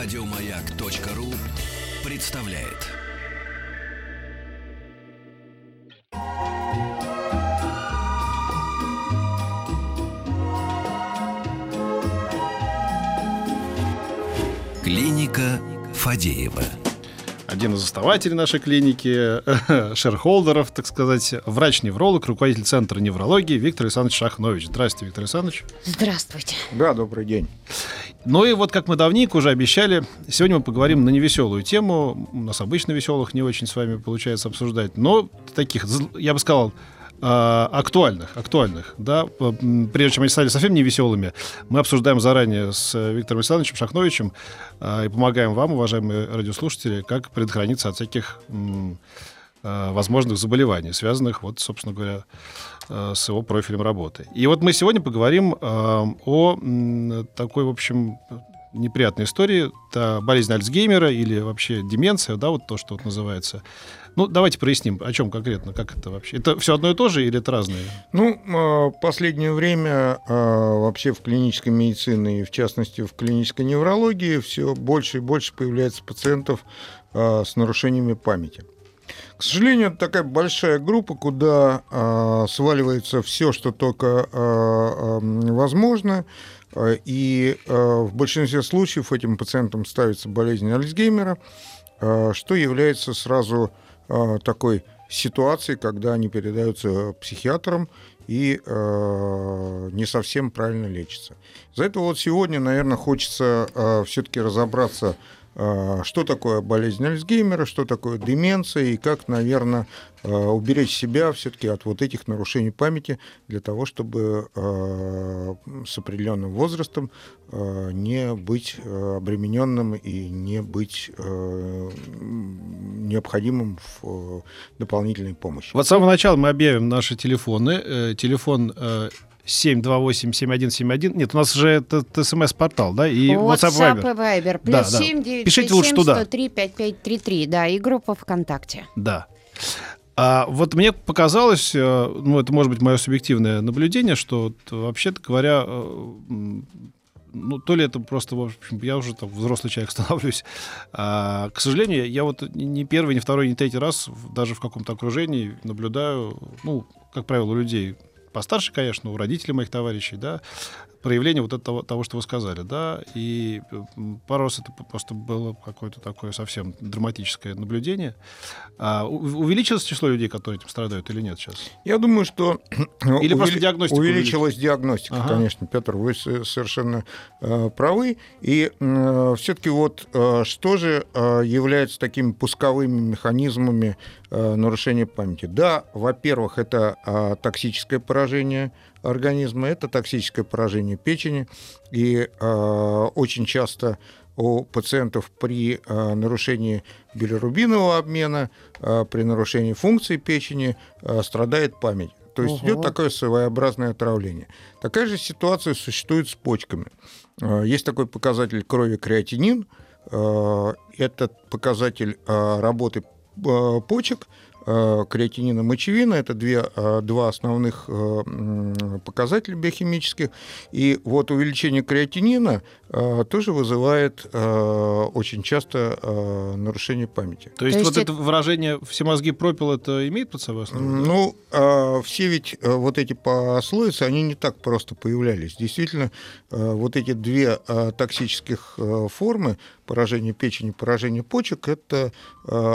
Радиомаяк.ру представляет. Клиника Фадеева один из основателей нашей клиники, шерхолдеров, так сказать, врач-невролог, руководитель Центра неврологии Виктор Александрович Шахнович. Здравствуйте, Виктор Александрович. Здравствуйте. Да, добрый день. Ну и вот, как мы давненько уже обещали, сегодня мы поговорим на невеселую тему. У нас обычно веселых не очень с вами получается обсуждать, но таких, я бы сказал, а, актуальных, актуальных, да, прежде чем они стали совсем не веселыми, мы обсуждаем заранее с Виктором Александровичем Шахновичем а, и помогаем вам, уважаемые радиослушатели, как предохраниться от всяких возможных заболеваний, связанных, вот, собственно говоря, с его профилем работы. И вот мы сегодня поговорим о такой, в общем, неприятной истории. Это болезнь Альцгеймера или вообще деменция, да, вот то, что вот называется. Ну, давайте проясним, о чем конкретно, как это вообще. Это все одно и то же или это разные? Ну, последнее время вообще в клинической медицине и, в частности, в клинической неврологии все больше и больше появляется пациентов с нарушениями памяти. К сожалению, это такая большая группа, куда сваливается все, что только возможно. И в большинстве случаев этим пациентам ставится болезнь Альцгеймера, что является сразу Э, такой ситуации, когда они передаются психиатрам и э, не совсем правильно лечатся. За это вот сегодня, наверное, хочется э, все-таки разобраться а, что такое болезнь Альцгеймера, что такое деменция и как, наверное, а, уберечь себя все-таки от вот этих нарушений памяти для того, чтобы а, с определенным возрастом не быть обремененным и не быть необходимым в дополнительной помощи. Вот с самого начала мы объявим наши телефоны. Э, телефон э, 728-7171. Нет, у нас же это смс-портал, да? И WhatsApp, WhatsApp и Viber. Плюс да, 7 9 Пишите лучше туда. 103 5533, да, и группа ВКонтакте. Да. А вот мне показалось, э, ну, это может быть мое субъективное наблюдение, что вообще-то говоря, э, ну, то ли это просто, в общем, я уже там взрослый человек становлюсь. А, к сожалению, я вот ни первый, ни второй, ни третий раз даже в каком-то окружении наблюдаю, ну, как правило, у людей постарше, конечно, у родителей моих товарищей, да, проявление вот этого, того, что вы сказали, да, и пару раз это просто было какое-то такое совсем драматическое наблюдение. А увеличилось число людей, которые этим страдают или нет сейчас? Я думаю, что или увели... просто диагностика увеличилась диагностика, ага. конечно, Петр, вы совершенно э, правы. И э, все-таки вот э, что же э, является такими пусковыми механизмами э, нарушения памяти? Да, во-первых, это э, токсическое поражение организма, это токсическое поражение печени. И э, очень часто у пациентов при э, нарушении билирубинового обмена, э, при нарушении функции печени э, страдает память. То есть идет такое своеобразное отравление. Такая же ситуация существует с почками. Э, есть такой показатель крови креатинин. Э, этот показатель э, работы почек креатинина, мочевина. Это две, э, два основных э, показателя биохимических. И вот увеличение креатинина тоже вызывает очень часто нарушение памяти. То есть, То есть вот это... это выражение «все мозги пропил» это имеет под собой основу? Ну, все ведь вот эти пословицы, они не так просто появлялись. Действительно, вот эти две токсических формы поражение печени, поражение почек – это э,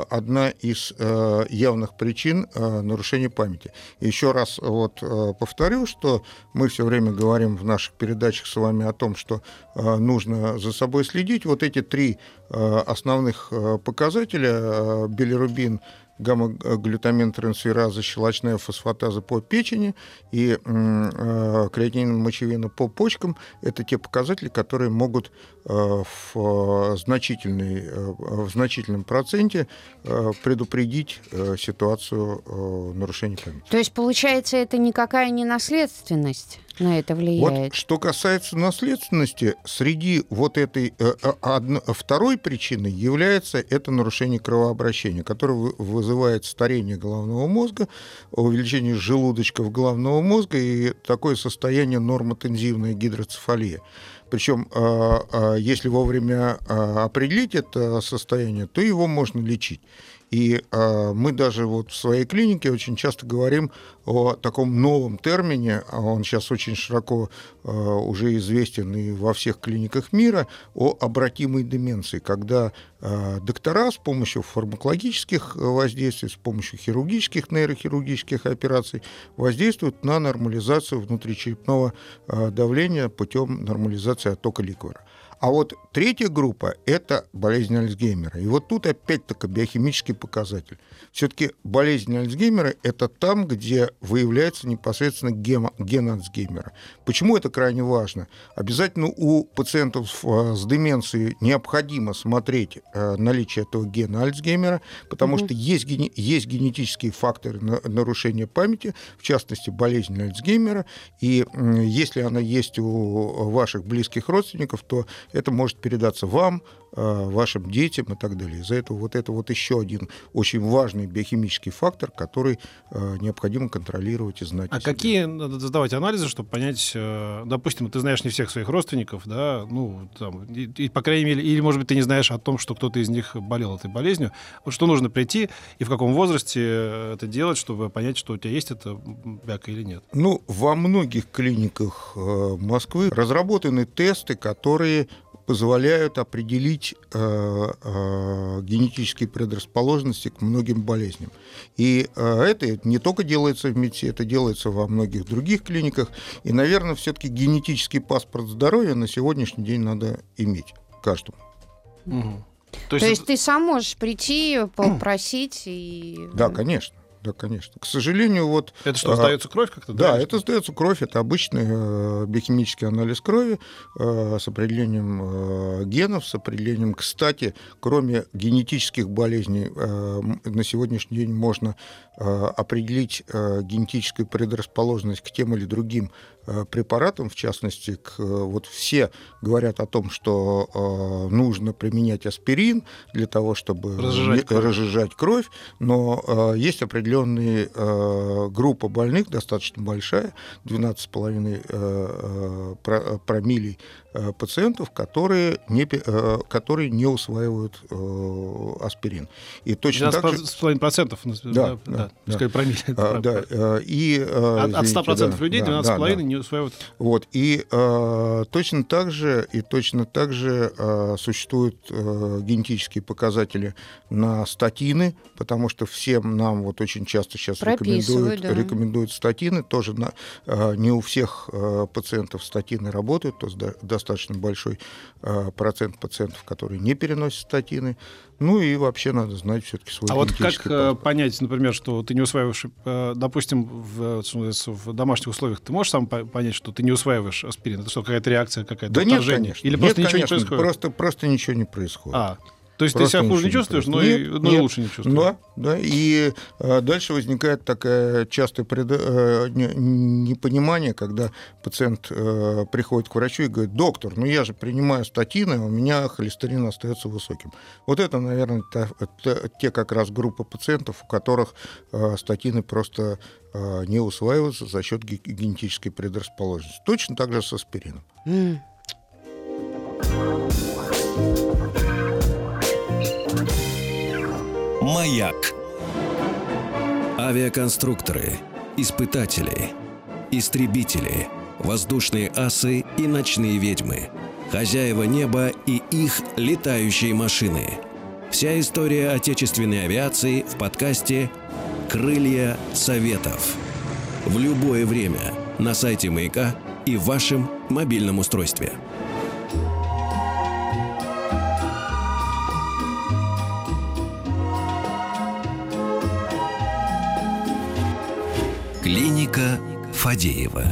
одна из э, явных причин э, нарушения памяти. Еще раз вот повторю, что мы все время говорим в наших передачах с вами о том, что нужно за собой следить. Вот эти три основных показателя – билирубин – гамма-глютамин трансфераза, щелочная фосфатаза по печени и э, креатинин мочевина по почкам – это те показатели, которые могут э, в, значительной, э, в значительном проценте э, предупредить э, ситуацию э, нарушения памяти. То есть, получается, это никакая не наследственность? На это влияет? Вот что касается наследственности, среди вот этой э, э одно, второй причины является это нарушение кровообращения, которое вызывает старение головного мозга, увеличение желудочков головного мозга и такое состояние нормотензивная гидроцефалия. Причем, а, а, если вовремя а, определить это состояние, то его можно лечить. И э, мы даже вот в своей клинике очень часто говорим о таком новом термине, он сейчас очень широко э, уже известен и во всех клиниках мира, о обратимой деменции, когда э, доктора с помощью фармакологических воздействий, с помощью хирургических, нейрохирургических операций воздействуют на нормализацию внутричерепного э, давления путем нормализации оттока ликвора. А вот третья группа – это болезнь Альцгеймера. И вот тут опять-таки биохимический показатель. Все-таки болезнь Альцгеймера – это там, где выявляется непосредственно ген, ген Альцгеймера. Почему это крайне важно? Обязательно у пациентов э, с деменцией необходимо смотреть э, наличие этого гена Альцгеймера, потому угу. что есть, есть генетические факторы нарушения памяти, в частности, болезнь Альцгеймера. И если она есть у ваших близких родственников, то это может передаться вам, вашим детям и так далее. Из-за этого вот это вот еще один очень важный биохимический фактор, который э, необходимо контролировать и знать. А какие надо сдавать анализы, чтобы понять, э, допустим, ты знаешь не всех своих родственников, да, ну, там, и, и, по крайней мере, или, может быть, ты не знаешь о том, что кто-то из них болел этой болезнью. Вот что нужно прийти и в каком возрасте это делать, чтобы понять, что у тебя есть это бяка или нет? Ну, во многих клиниках Москвы разработаны тесты, которые позволяют определить э, э, генетические предрасположенности к многим болезням. И э, это не только делается в МИДСе, это делается во многих других клиниках. И, наверное, все-таки генетический паспорт здоровья на сегодняшний день надо иметь каждому. Угу. То, есть, То есть ты сам можешь прийти, попросить и... Да, конечно да, конечно. К сожалению, вот... Это что, а, сдается кровь как-то? Да, да это сдается кровь, это обычный э, биохимический анализ крови э, с определением э, генов, с определением... Кстати, кроме генетических болезней, на сегодняшний день можно определить генетическую предрасположенность к тем или другим препаратам, в частности, к, э, вот все говорят о том, что э, нужно применять аспирин для того, чтобы разжижать кровь, разжижать кровь но э, есть определенные э, группа больных, достаточно большая, 12,5 э, э, промилей Э, пациентов, которые не, э, которые не усваивают э, аспирин. И точно так же... с половиной процентов, да, да, да, да. промилле. А, да, и, от, от 100 процентов да, людей 12,5 да, да, не усваивают. Вот, и точно так же, и точно так же существуют генетические показатели на статины, потому что всем нам вот очень часто сейчас рекомендуют, да. рекомендуют статины, тоже на, не у всех пациентов статины работают, то есть достаточно большой э, процент пациентов, которые не переносят статины. Ну и вообще надо знать все-таки свой А вот как паспорт. понять, например, что ты не усваиваешь, э, допустим, в, в домашних условиях, ты можешь сам понять, что ты не усваиваешь аспирин? Это что, какая-то реакция, какая-то да? Нет, конечно. Или просто нет, ничего конечно, не происходит? Просто, просто ничего не происходит. А, то есть Просто ты себя хуже не чувствуешь, но, нет, и, но нет. и лучше не чувствуешь. Да, да. И а, дальше возникает такое частое пред... а, непонимание, когда пациент а, приходит к врачу и говорит, доктор, ну я же принимаю статины, а у меня холестерин остается высоким. Вот это, наверное, та, та, те как раз группа пациентов, у которых а, статины просто а, не усваиваются за счет генетической предрасположенности. Точно так же с аспирином. Mm. Маяк. Авиаконструкторы, испытатели, истребители, воздушные асы и ночные ведьмы, хозяева неба и их летающие машины. Вся история отечественной авиации в подкасте «Крылья Советов». В любое время на сайте «Маяка» и в вашем мобильном устройстве – Клиника Фадеева.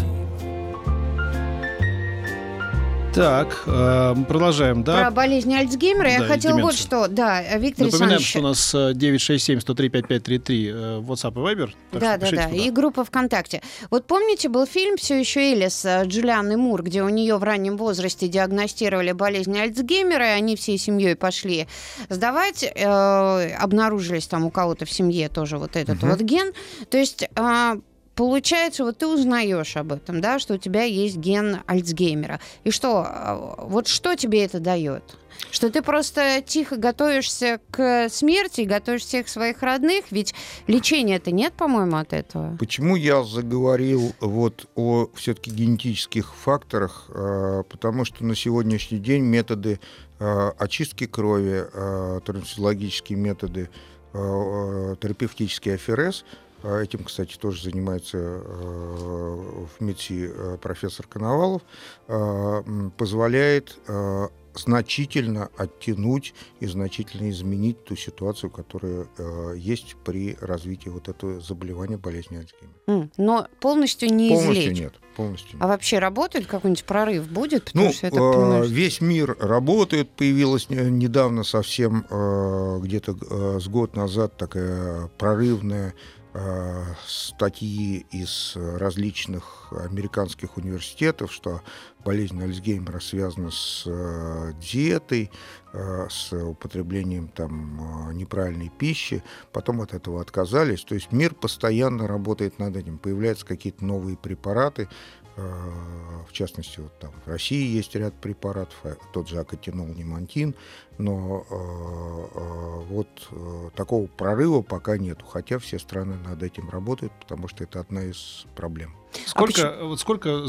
Так, э, продолжаем, да? Про болезнь Альцгеймера. Да, я хотела вот что. Да, Виктор Напоминаем, Александрович... что у нас 967-103-5533 э, э, WhatsApp и Viber. Да, да, да. Туда. И группа ВКонтакте. Вот помните, был фильм «Все еще Элис» Джулианы Мур, где у нее в раннем возрасте диагностировали болезнь Альцгеймера, и они всей семьей пошли сдавать. Э, обнаружились там у кого-то в семье тоже вот этот угу. вот ген. То есть э, Получается, вот ты узнаешь об этом, да, что у тебя есть ген Альцгеймера. И что, а, вот что тебе это дает? Что ты просто тихо готовишься к смерти, готовишь всех своих родных, ведь лечения-то нет, по-моему, от этого. Почему я заговорил вот о все-таки генетических факторах? А, потому что на сегодняшний день методы а, очистки крови, трансфизиологические методы, терапевтический АФРС – а этим, кстати, тоже занимается э, в МИДСИ э, профессор Коновалов, э, позволяет значительно оттянуть и значительно изменить ту ситуацию, которая э, есть при развитии вот этого заболевания болезни Альцгеймера. Mm, но полностью не полностью излечить? нет. Полностью нет. А вообще работает какой-нибудь прорыв будет? Потому ну, что я так понимаю, что... весь мир работает. Появилась недавно совсем э, где-то э, с год назад такая прорывная статьи из различных американских университетов, что болезнь Альцгеймера связана с э, диетой, э, с употреблением там, неправильной пищи, потом от этого отказались. То есть мир постоянно работает над этим. Появляются какие-то новые препараты, Э, в частности, вот там в России есть ряд препаратов, э, тот же акатинол, немантин, но э, вот такого прорыва пока нету, хотя все страны над этим работают, потому что это одна из проблем. Сколько, а вот сколько,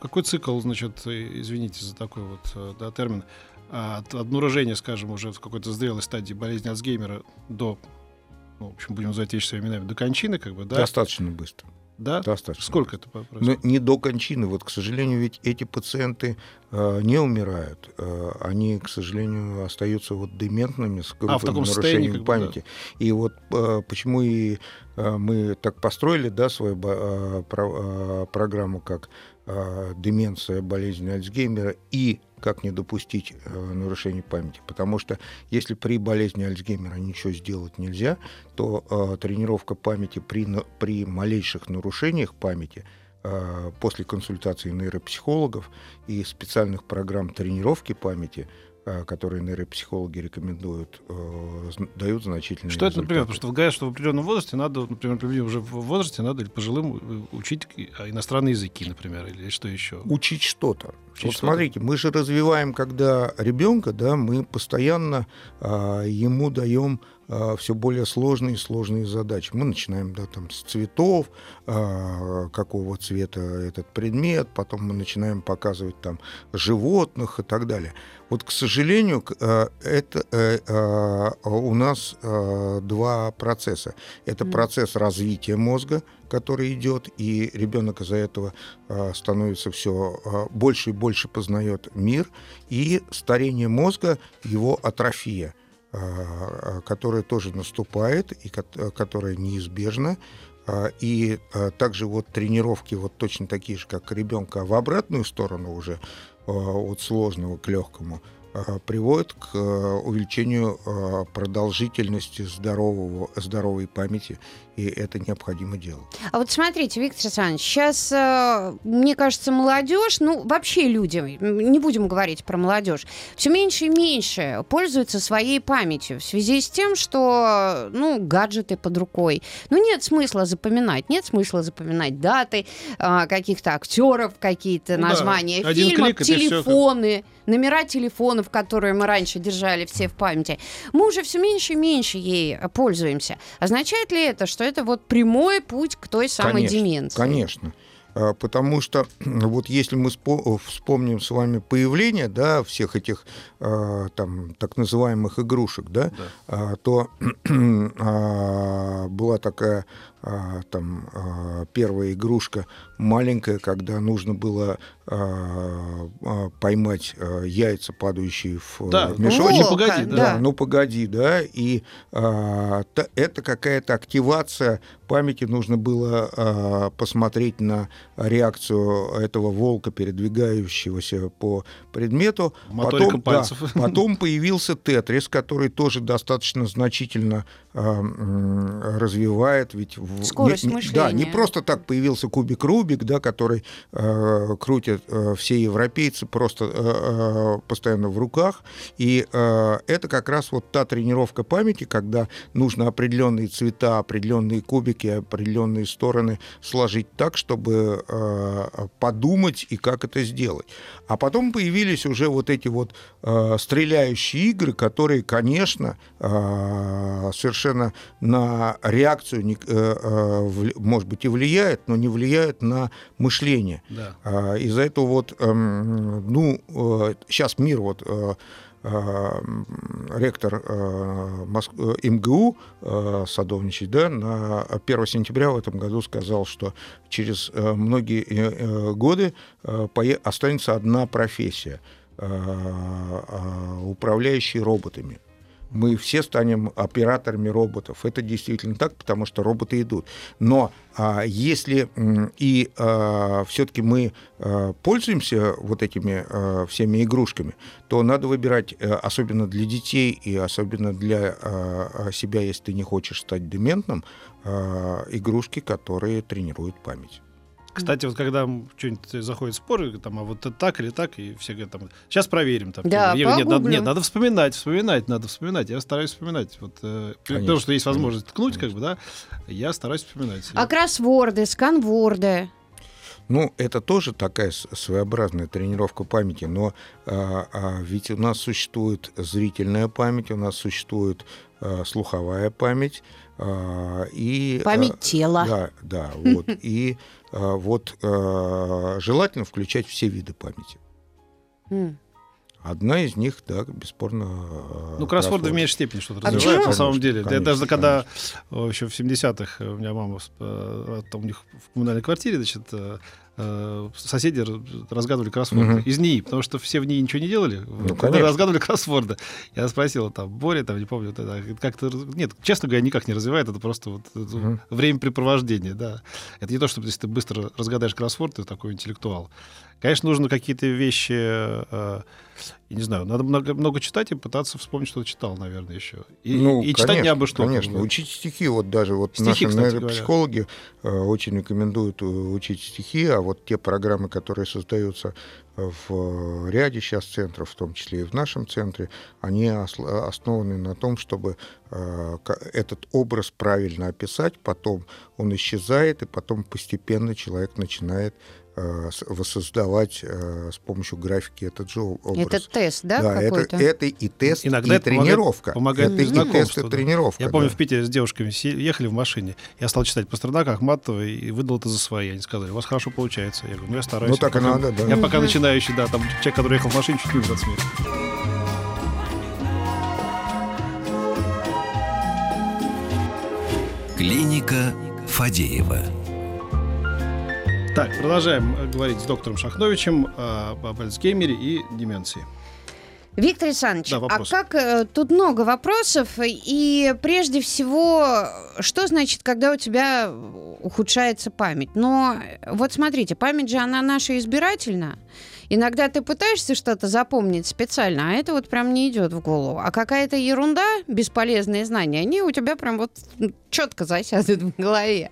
какой цикл, значит, извините за такой вот да, термин, от обнаружения, скажем, уже в какой-то зрелой стадии болезни Альцгеймера до, ну, в общем, будем называть вещи своими именами, до кончины, как бы, да? Достаточно быстро. Да? Достаточно. Сколько это происходит? Но не до кончины. Вот, к сожалению, ведь эти пациенты э, не умирают. Э, они, к сожалению, остаются вот дементными с а, в таком нарушением памяти. Да. И вот э, почему и э, мы так построили да, свою э, про, э, программу, как э, деменция, болезнь Альцгеймера и как не допустить э, нарушения памяти. Потому что если при болезни Альцгеймера ничего сделать нельзя, то э, тренировка памяти при, при малейших нарушениях памяти э, после консультации нейропсихологов и специальных программ тренировки памяти которые нейропсихологи рекомендуют, э, дают значительные Что это, например? Потому что говорят, что в определенном возрасте надо, например, уже в возрасте надо пожилым э, учить а, иностранные языки, например, или что еще? Учить что-то. Учить вот что смотрите, мы же развиваем, когда ребенка, да, мы постоянно а, ему даем все более сложные и сложные задачи. Мы начинаем да, там, с цветов, а, какого цвета этот предмет, потом мы начинаем показывать там животных и так далее. Вот, к сожалению, а, это э, у нас два процесса. Это процесс развития мозга, который идет, и ребенок из-за этого становится все больше и больше познает мир, и старение мозга, его атрофия – которая тоже наступает и которая неизбежна. А, и а, также вот тренировки вот точно такие же, как ребенка, в обратную сторону уже от сложного к легкому – приводит к э, увеличению э, продолжительности здорового, здоровой памяти, и это необходимо делать. А вот смотрите, Виктор Александрович, сейчас, мне кажется, молодежь, ну, вообще люди, не будем говорить про молодежь, все меньше и меньше пользуются своей памятью в связи с тем, что, ну, гаджеты под рукой. Ну, нет смысла запоминать, нет смысла запоминать даты каких-то актеров, какие-то ну, названия да. фильмов, телефоны, номера телефонов, которые мы раньше держали все в памяти, мы уже все меньше и меньше ей пользуемся. Означает ли это, что это вот прямой путь к той самой конечно, деменции? Конечно. А, потому что вот если мы вспомним с вами появление да, всех этих а, там, так называемых игрушек, да, да. то была такая а, там а, первая игрушка маленькая, когда нужно было а, а, поймать а, яйца, падающие в Да, в мешочек. ну погоди, да. Да, ну погоди, да, и а, та- это какая-то активация памяти, нужно было а, посмотреть на реакцию этого волка, передвигающегося по предмету. Моторика Потом, пальцев. да, потом появился Тетрис, который тоже достаточно значительно развивает, ведь Скорость не- мышления. Да, не просто так появился кубик Рубик, да, который э, крутят э, все европейцы просто э, постоянно в руках. И э, это как раз вот та тренировка памяти, когда нужно определенные цвета, определенные кубики, определенные стороны сложить так, чтобы э, подумать и как это сделать. А потом появились уже вот эти вот э, стреляющие игры, которые, конечно, э, совершенно на реакцию, э, э, может быть, и влияют, но не влияют на мышление. Да. А, Из-за этого вот, эм, ну, сейчас мир вот э, э, м, ректор МГУ Садовничий, да, на 1 сентября в этом году сказал, что через многие годы останется одна профессия управляющие роботами. Мы все станем операторами роботов. Это действительно так, потому что роботы идут. Но а, если и все-таки мы а, пользуемся вот этими а, всеми игрушками, то надо выбирать, э, особенно для детей и особенно для а, а, себя, если ты не хочешь стать дементным, а, игрушки, которые тренируют память. Кстати, вот когда что-нибудь заходит споры, там, а вот это так или так, и все говорят, там, сейчас проверим. Там, Да, типа, нет, надо, нет, надо вспоминать, вспоминать, надо вспоминать. Я стараюсь вспоминать. Вот, э, Конечно, том, что есть возможность конечно, ткнуть, как бы, да, я стараюсь вспоминать. А кроссворды, сканворды. Ну, это тоже такая своеобразная тренировка памяти, но а, а, ведь у нас существует зрительная память, у нас существует а, слуховая память а, и а, Память тела. Да, да, вот и а, вот а, желательно включать все виды памяти. М. Одна из них, да, бесспорно. а, Ну, кроссворды в меньшей степени что-то А развивают, почему? на самом Конечно, деле. Я конечно, даже когда конечно. э, еще в 70-х у меня мама э, там у них в коммунальной квартире, значит, э, соседи разгадывали кроссворды Мгм. из НИИ, потому что все в НИИ ничего не делали, Ну, когда разгадывали кроссворды. Я спросил, там, Боря, там, не помню, вот это, как-то... Нет, честно говоря, никак не развивает, это просто вот это Мгм. времяпрепровождение, да. Это не то, что если ты быстро разгадаешь кроссворд, ты такой интеллектуал. Конечно, нужно какие-то вещи, э, я не знаю, надо много, много читать и пытаться вспомнить, что читал, наверное, еще. И, Ну, и читать конечно, не абы что. Конечно, бы. учить стихи, вот даже вот Стихи, наши кстати нейропсихологи э, очень рекомендуют э, учить стихи, а вот те программы, которые создаются в ряде сейчас центров, в том числе и в нашем центре, они основаны на том, чтобы э, этот образ правильно описать, потом он исчезает, и потом постепенно человек начинает э, воссоздавать э, с помощью графики этот же образ. Это тест, да, это, какой-то? это и тест, Иногда и это помогает- тренировка. помогает это и тест, и да. тренировка. Я помню, да. в Питере с девушками ехали в машине. Я стал читать Пастернака, Ахматова и выдал это за свои. Они сказали, у вас хорошо получается. Я говорю, ну я стараюсь. Ну, так и Пока- надо, да. Я пока начинающий, да, там человек, который ехал в машине, чуть не умер от смеха. Клиника Фадеева. Так, продолжаем э, говорить с доктором Шахновичем э, об Альцгеймере и деменции. Виктор Александрович, Да, а вопрос. как э, тут много вопросов, и прежде всего, что значит, когда у тебя ухудшается память? Но вот смотрите, память же она наша избирательна. Иногда ты пытаешься что-то запомнить специально, а это вот прям не идет в голову. А какая-то ерунда, бесполезные знания, они у тебя прям вот четко засядут в голове.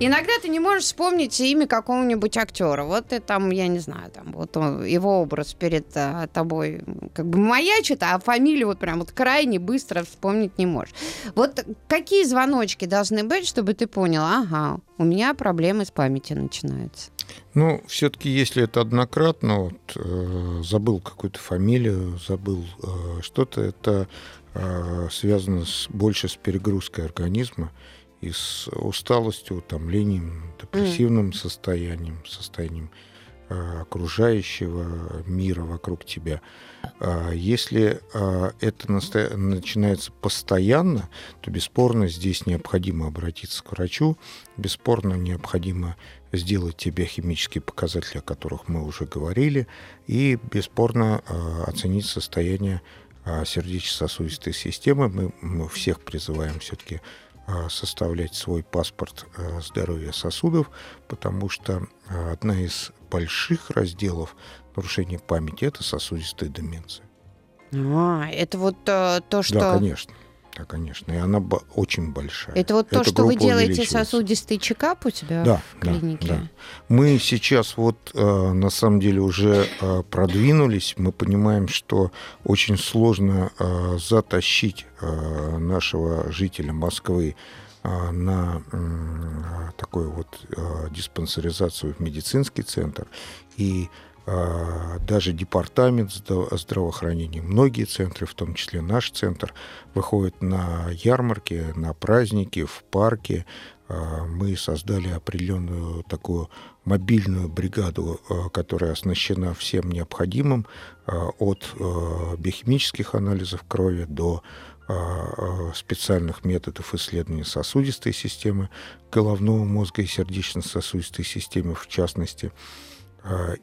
Иногда ты не можешь вспомнить имя какого-нибудь актера. Вот ты там, я не знаю, там вот он- его образ перед а, тобой как бы маячит, а фамилию вот прям вот крайне быстро вспомнить не можешь. Вот какие звоночки должны быть, чтобы ты понял, ага, у меня проблемы с памятью начинаются. Ну, все-таки, если это однократно, вот, э, забыл какую-то фамилию, забыл э, что-то, это э, связано с, больше с перегрузкой организма и с усталостью, утомлением, депрессивным состоянием, состоянием окружающего мира вокруг тебя. Если это начинается постоянно, то бесспорно здесь необходимо обратиться к врачу, бесспорно необходимо сделать те биохимические показатели, о которых мы уже говорили, и бесспорно оценить состояние сердечно-сосудистой системы. Мы, мы всех призываем все-таки составлять свой паспорт здоровья сосудов, потому что одна из больших разделов нарушения памяти это сосудистая деменция. А, это вот э, то, что... Да, конечно. Да, конечно. И она очень большая. Это вот то, Эта что вы делаете сосудистый чекап у тебя да, в клинике? Да, да. Мы сейчас вот э, на самом деле уже э, продвинулись. Мы понимаем, что очень сложно э, затащить э, нашего жителя Москвы э, на такую вот э, диспансеризацию в медицинский центр. И даже департамент здравоохранения, многие центры, в том числе наш центр, выходят на ярмарки, на праздники, в парке. А, мы создали определенную такую мобильную бригаду, а, которая оснащена всем необходимым, от биохимических анализов крови до специальных методов исследования сосудистой системы, головного мозга и сердечно-сосудистой системы в частности – а,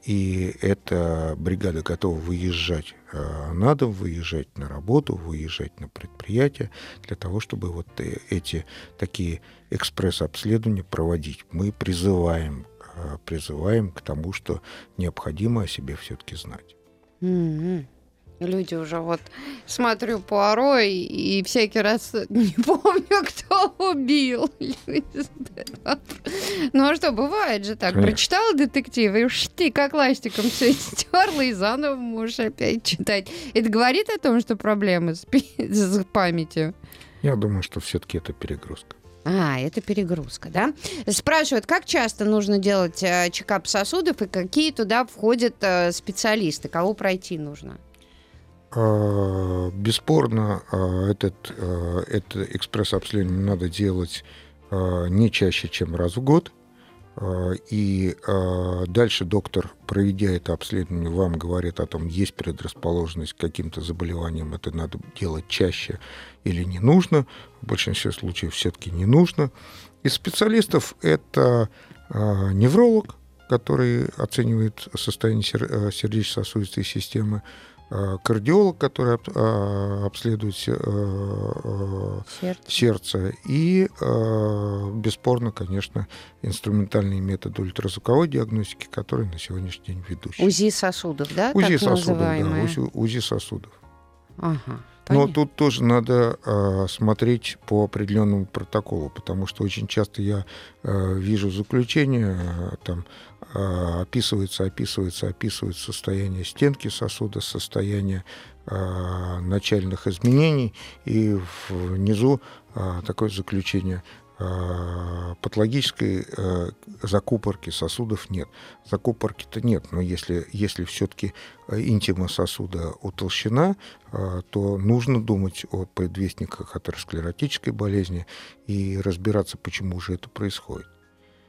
и эта бригада готова выезжать а, на дом, выезжать на работу, выезжать на предприятие для того, чтобы вот э, эти такие экспресс-обследования проводить. Мы призываем, а, призываем к тому, что необходимо о себе все-таки знать. Mm-hmm люди уже вот смотрю Пуаро и, и всякий раз не помню, кто убил. Ну а что, бывает же так. Конечно. Прочитала детектив, и уж ты как ластиком все стерла, и заново можешь опять читать. Это говорит о том, что проблемы с, с памятью? Я думаю, что все-таки это перегрузка. А, это перегрузка, да? Спрашивают, как часто нужно делать э, чекап сосудов и какие туда входят э, специалисты, кого пройти нужно? А, бесспорно, а, этот, а, это экспресс-обследование надо делать не чаще, чем раз в год. И дальше доктор, проведя это обследование, вам говорит о том, есть предрасположенность к каким-то заболеваниям, это надо делать чаще или не нужно. В большинстве случаев все-таки не нужно. Из специалистов это невролог, который оценивает состояние сердечно-сосудистой системы, Э, кардиолог, который э, обследует э, сердце, сердце и, бесспорно, конечно, инструментальные методы ультразвуковой диагностики, которые на сегодняшний день ведущие. УЗИ сосудов, да? УЗИ сосудов, да, УЗИ, УЗИ сосудов. Ага. Но тут тоже надо э, смотреть по определенному протоколу, потому что очень часто я э, вижу заключение, э, там э, описывается, описывается, описывается состояние стенки сосуда, состояние э, начальных изменений, и внизу э, такое заключение патологической э, закупорки сосудов нет. Закупорки-то нет, но если, если все-таки э, интима сосуда утолщена, то нужно думать о предвестниках атеросклеротической болезни и разбираться, почему же это происходит.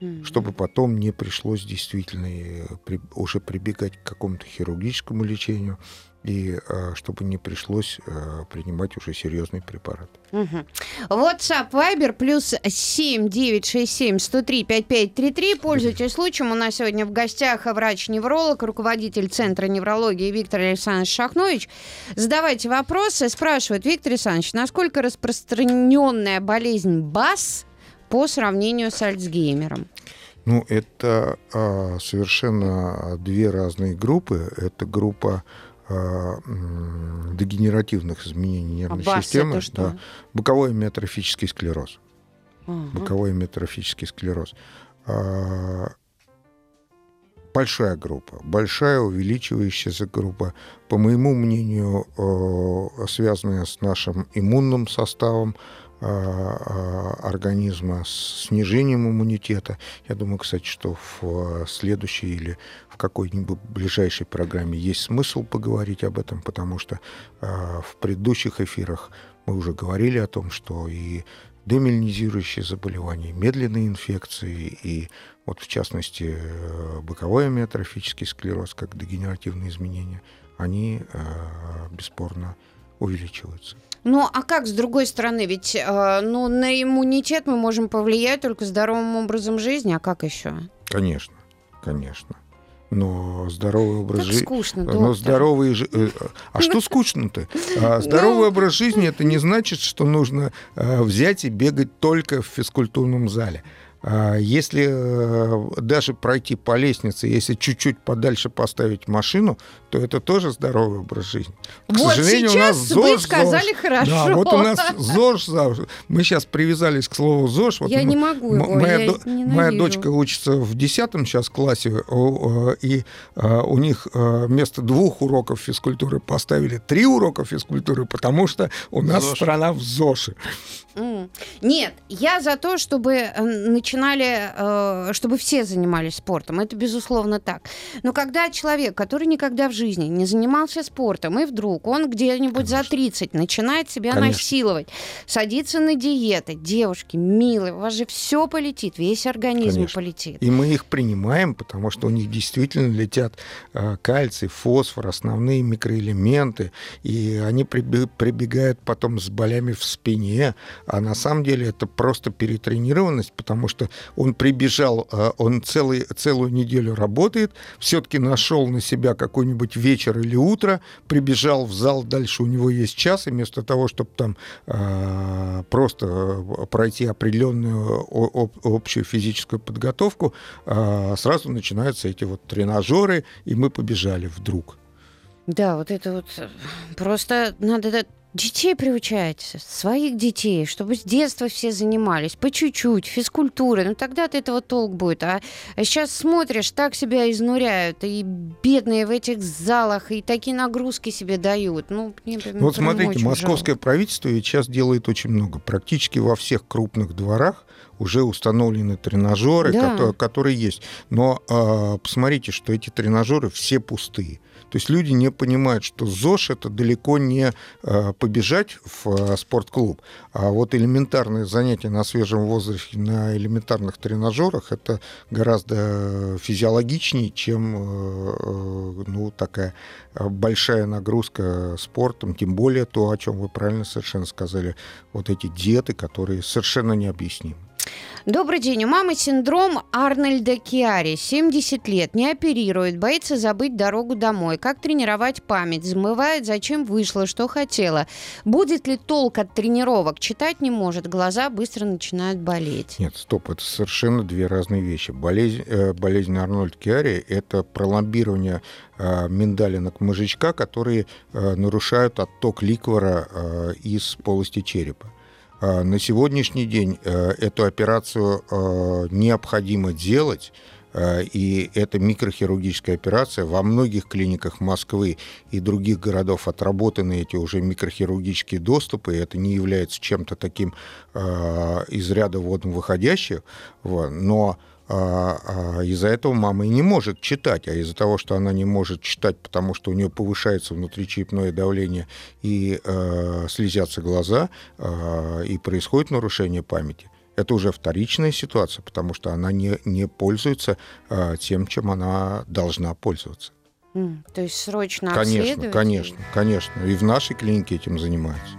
Mm-hmm. Чтобы потом не пришлось действительно уже прибегать к какому-то хирургическому лечению, и а, чтобы не пришлось а, принимать уже серьезный препарат. Угу. WhatsApp Viber плюс 7 967 103 5533. Пользуйтесь случаем. У нас сегодня в гостях врач-невролог, руководитель Центра неврологии Виктор Александрович Шахнович. Задавайте вопросы. Спрашивает Виктор Александрович, насколько распространенная болезнь БАС по сравнению с Альцгеймером? Ну, это а, совершенно две разные группы. Это группа Э, дегенеративных изменений нервной а системы. Да, боковой миотрофический склероз. Ага. Боковой миотрофический склероз. А, большая группа, большая увеличивающаяся группа, по моему мнению, связанная с нашим иммунным составом, организма с снижением иммунитета. Я думаю, кстати, что в следующей или в какой-нибудь ближайшей программе есть смысл поговорить об этом, потому что а, в предыдущих эфирах мы уже говорили о том, что и демельнизирующие заболевания, медленные инфекции и вот в частности э, боковой амиотрофический склероз, как дегенеративные изменения, они э, бесспорно увеличиваются. Ну, а как с другой стороны? Ведь э, ну, на иммунитет мы можем повлиять только здоровым образом жизни, а как еще? Конечно, конечно. Но здоровый образ жизни... скучно, доктор. Но здоровый... Э, а что скучно-то? А ну. здоровый образ жизни это не значит, что нужно э, взять и бегать только в физкультурном зале. А если э, даже пройти по лестнице, если чуть-чуть подальше поставить машину, то это тоже здоровый образ жизни. К вот сожалению, у нас ЗОЖ, вы сказали ЗОЖ. хорошо. Да, вот у нас ЗОЖ, мы сейчас привязались к слову ЗОЖ. Вот я мы, не могу его, моя, я до, моя дочка учится в 10 сейчас классе, и а, у них а, вместо двух уроков физкультуры поставили три урока физкультуры, потому что у нас ЗОЖ. страна в ЗОЖе. Нет, я за то, чтобы э, начинали, э, чтобы все занимались спортом. Это безусловно так. Но когда человек, который никогда в жизни не занимался спортом, и вдруг он где-нибудь за 30 начинает себя Конечно. насиловать, садится на диеты, девушки, милые, у вас же все полетит, весь организм Конечно. полетит. И мы их принимаем, потому что у них действительно летят э, кальций, фосфор, основные микроэлементы, и они прибегают потом с болями в спине, а на самом деле это просто перетренированность, потому что он прибежал, э, он целый, целую неделю работает, все-таки нашел на себя какой-нибудь вечер или утро, прибежал в зал, дальше у него есть час, и вместо того, чтобы там э, просто э, пройти определенную общую физическую подготовку, э, сразу начинаются эти вот тренажеры, и мы побежали вдруг. Да, вот это вот э, просто надо Детей приучайте, своих детей, чтобы с детства все занимались, по чуть-чуть, физкультурой. Ну тогда-то этого толк будет. А, а сейчас смотришь, так себя изнуряют, и бедные в этих залах, и такие нагрузки себе дают. Ну, мне, ну вот смотрите, московское жалко. правительство ведь сейчас делает очень много. Практически во всех крупных дворах уже установлены тренажеры, да. которые, которые есть. Но э, посмотрите, что эти тренажеры все пустые. То есть люди не понимают, что ЗОЖ это далеко не э, побежать в э, спортклуб, а вот элементарные занятия на свежем воздухе, на элементарных тренажерах это гораздо физиологичнее, чем э, ну, такая большая нагрузка спортом, тем более то, о чем вы правильно совершенно сказали, вот эти диеты, которые совершенно необъяснимы. Добрый день. У мамы синдром Арнольда Киари. 70 лет. Не оперирует. Боится забыть дорогу домой. Как тренировать память? Замывает, зачем вышла, что хотела. Будет ли толк от тренировок? Читать не может. Глаза быстро начинают болеть. Нет, стоп. Это совершенно две разные вещи. Болезнь, э, болезнь Арнольда Киари – это проломбирование э, миндалинок мозжечка, которые э, нарушают отток ликвора э, из полости черепа. А, на сегодняшний день э, эту операцию э, необходимо делать, э, и эта микрохирургическая операция. Во многих клиниках Москвы и других городов отработаны эти уже микрохирургические доступы, и это не является чем-то таким из ряда водно выходящих, но а, а из-за этого мама и не может читать, а из-за того, что она не может читать, потому что у нее повышается внутричерепное давление и э, слезятся глаза, э, и происходит нарушение памяти, это уже вторичная ситуация, потому что она не, не пользуется э, тем, чем она должна пользоваться. Mm, то есть срочно Конечно, конечно, конечно. И в нашей клинике этим занимаются.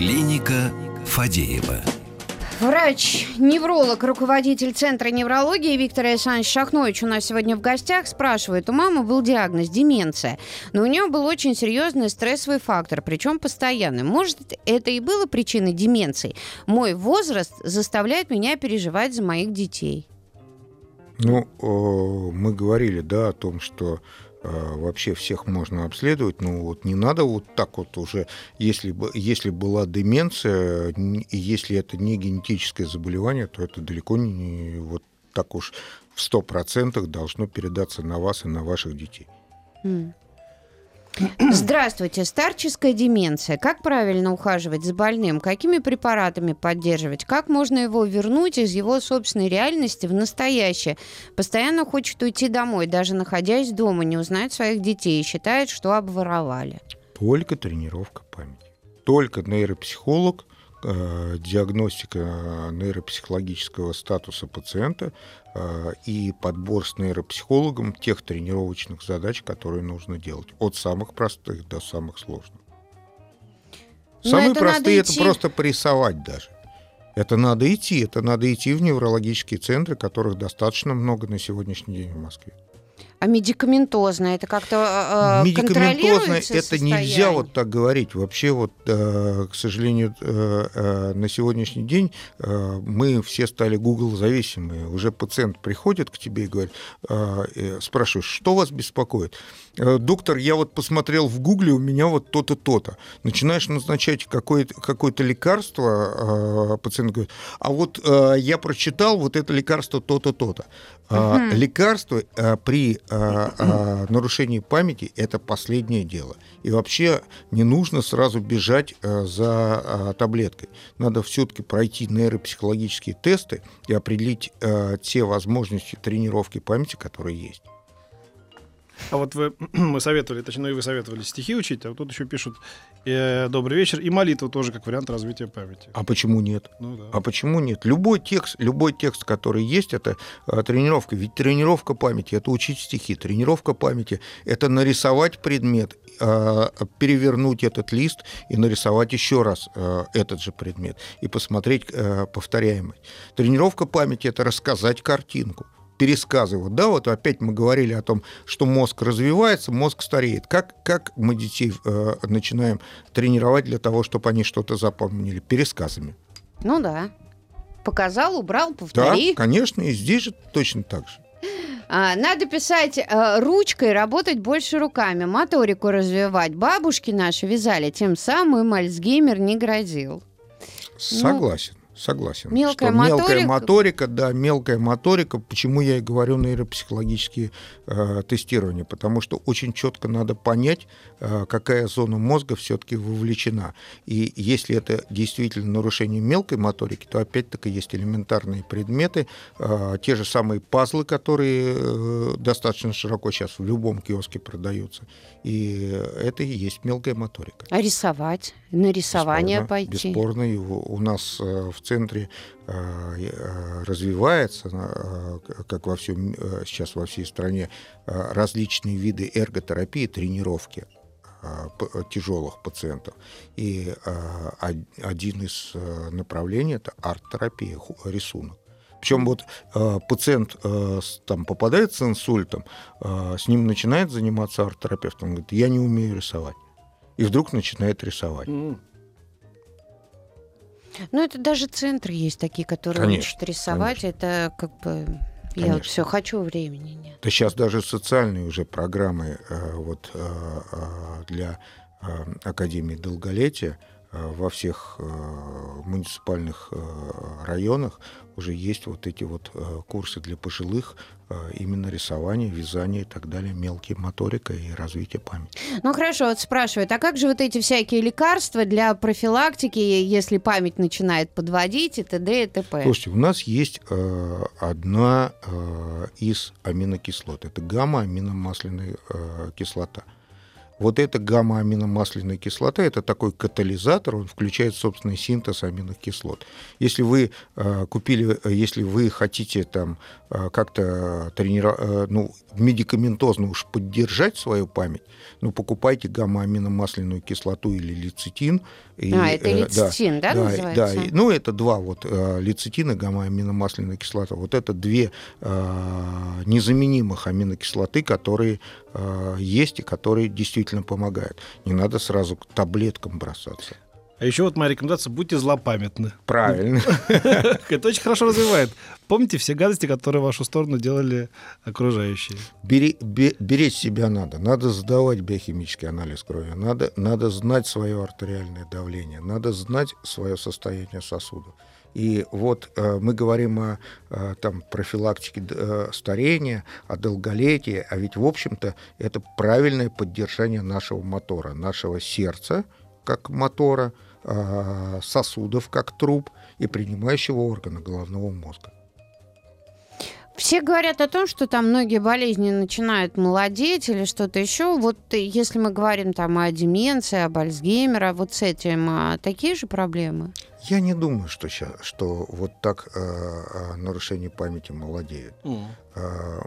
Клиника Фадеева. Врач-невролог, руководитель Центра неврологии Виктор Александрович Шахнович у нас сегодня в гостях. Спрашивает, у мамы был диагноз деменция, но у нее был очень серьезный стрессовый фактор, причем постоянный. Может, это и было причиной деменции? Мой возраст заставляет меня переживать за моих детей. Ну, мы говорили, да, о том, что Э, вообще всех можно обследовать, но вот не надо вот так вот уже, если, если была деменция, и если это не генетическое заболевание, то это далеко не вот так уж в 100% должно передаться на вас и на ваших детей. Здравствуйте. Старческая деменция. Как правильно ухаживать за больным? Какими препаратами поддерживать? Как можно его вернуть из его собственной реальности в настоящее? Постоянно хочет уйти домой, даже находясь дома, не узнает своих детей и считает, что обворовали. Только тренировка памяти. Только нейропсихолог Э, диагностика нейропсихологического статуса пациента э, и подбор с нейропсихологом тех тренировочных задач, которые нужно делать, от самых простых до самых сложных. Но Самые простые это просто порисовать даже. Это надо идти, это надо идти в неврологические центры, которых достаточно много на сегодняшний день в Москве. А медикаментозное это как-то э, э Медикаментозное это состояние? нельзя вот так говорить. Вообще вот, э, к сожалению, э, э, на сегодняшний день э, мы все стали Google зависимые. Уже пациент приходит к тебе и говорит, э, спрашиваешь, что вас беспокоит? Э, доктор, я вот посмотрел в Гугле, у меня вот то-то, то-то. Начинаешь назначать какое-то, какое-то лекарство, пациент говорит, а вот я прочитал вот это лекарство то-то, то-то. Угу. Лекарство при нарушение памяти – это последнее дело. И вообще не нужно сразу бежать за таблеткой. Надо все-таки пройти нейропсихологические тесты и определить те возможности тренировки памяти, которые есть. А вот вы, мы советовали, точнее, ну и вы советовали стихи учить, а вот тут еще пишут э, «Добрый вечер» и молитву тоже как вариант развития памяти. А почему нет? Ну, да. А почему нет? Любой текст, любой текст, который есть, это э, тренировка. Ведь тренировка памяти — это учить стихи. Тренировка памяти — это нарисовать предмет, э, перевернуть этот лист и нарисовать еще раз э, этот же предмет и посмотреть э, повторяемость. Тренировка памяти — это рассказать картинку пересказы. Вот, да, вот опять мы говорили о том, что мозг развивается, мозг стареет. Как, как мы детей э, начинаем тренировать для того, чтобы они что-то запомнили? Пересказами. Ну да. Показал, убрал, повтори. Да, конечно, и здесь же точно так же. А, надо писать э, ручкой, работать больше руками, моторику развивать. Бабушки наши вязали, тем самым Альцгеймер не грозил. Согласен. Согласен. Мелкая, что моторика. мелкая моторика, да, мелкая моторика. Почему я и говорю нейропсихологические э, тестирования? Потому что очень четко надо понять, э, какая зона мозга все-таки вовлечена. И если это действительно нарушение мелкой моторики, то опять-таки есть элементарные предметы, э, те же самые пазлы, которые э, достаточно широко сейчас в любом киоске продаются. И это и есть мелкая моторика. А рисовать? На рисование бесспорно, пойти? Бесспорно. У нас э, в центре э, э, развивается, как во всем, сейчас во всей стране, различные виды эрготерапии, тренировки тяжелых пациентов. И один из направлений это арт-терапия, рисунок. Причем вот э, пациент э, там попадает с инсультом, э, с ним начинает заниматься арт-терапевт, он говорит, я не умею рисовать. И вдруг начинает рисовать. Mm. Ну, это даже центры есть такие, которые конечно, учат рисовать. Конечно. Это как бы Конечно. Я вот все хочу, времени нет. Да сейчас даже социальные уже программы э, вот, э, э, для Академии долголетия во всех э, муниципальных э, районах уже есть вот эти вот курсы для пожилых, именно рисование, вязание и так далее, мелкие моторика и развитие памяти. Ну хорошо, вот спрашивают, а как же вот эти всякие лекарства для профилактики, если память начинает подводить и т.д. и т.п.? Слушайте, у нас есть одна из аминокислот, это гамма-аминомасляная кислота. Вот эта гамма-аминомасляная кислота – это такой катализатор, он включает собственный синтез аминокислот. Если вы э, купили, если вы хотите там э, как-то тренировать, э, ну, медикаментозно уж поддержать свою память, ну, покупайте гамма-аминомасляную кислоту или лецитин. И, а, это э, лецитин, да, да, да называется? Да, ну, это два, вот, э, лецитин и гамма-аминомасляная кислота. Вот это две э, незаменимых аминокислоты, которые э, есть и которые действительно помогают. Не надо сразу к таблеткам бросаться. А еще вот моя рекомендация, будьте злопамятны. Правильно. Это очень хорошо развивает. Помните все гадости, которые в вашу сторону делали окружающие? Бери, бе, беречь себя надо. Надо сдавать биохимический анализ крови. Надо, надо знать свое артериальное давление. Надо знать свое состояние сосудов. И вот э, мы говорим о э, там, профилактике э, старения, о долголетии, а ведь, в общем-то, это правильное поддержание нашего мотора, нашего сердца как мотора, сосудов как труб и принимающего органа головного мозга. Все говорят о том, что там многие болезни начинают молодеть или что-то еще. Вот если мы говорим там о деменции, об Альцгеймера, вот с этим а, такие же проблемы? Я не думаю, что, сейчас, что вот так э, э нарушение памяти молодеет. Mm. Э,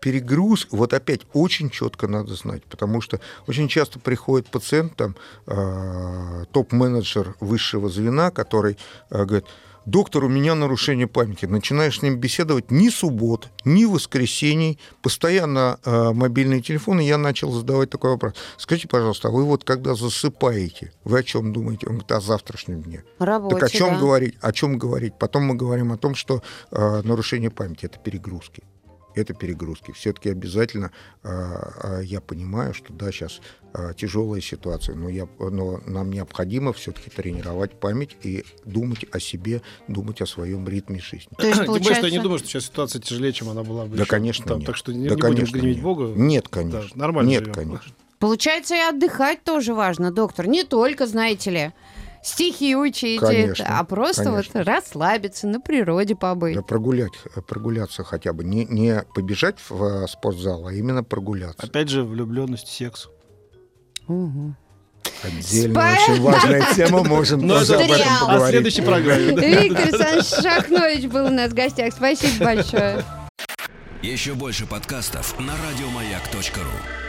перегруз, вот опять очень четко надо знать, потому что очень часто приходит пациент, там, э, топ-менеджер высшего звена, который э, говорит, доктор, у меня нарушение памяти. Начинаешь с ним беседовать ни суббот, ни воскресений, постоянно э, мобильные телефоны. Я начал задавать такой вопрос. Скажите, пожалуйста, а вы вот когда засыпаете, вы о чем думаете? Он говорит, о завтрашнем дне. Работе, так о чем да. говорить? О чем говорить? Потом мы говорим о том, что э, нарушение памяти это перегрузки это перегрузки. Все-таки обязательно э, я понимаю, что да, сейчас э, тяжелая ситуация, но, я, но нам необходимо все-таки тренировать память и думать о себе, думать о своем ритме жизни. То есть, получается... Тем более, что я не думаю, что сейчас ситуация тяжелее, чем она была бы. Да, еще. конечно, Там, нет. Так что не, да, не конечно, будем нет. Богу. Нет, конечно. Да, нормально Нет, живем. конечно. Получается, и отдыхать тоже важно, доктор. Не только, знаете ли, стихи учить, конечно, а просто конечно. вот расслабиться, на природе побыть. Да прогулять, прогуляться хотя бы. Не, не побежать в спортзал, а именно прогуляться. Опять же, влюбленность, секс. Угу. Отдельная очень важная тема, можем Но тоже об этом поговорить. следующей программе. Виктор Александрович Шахнович был у нас в гостях. Спасибо большое. Еще больше подкастов на радиомаяк.ру.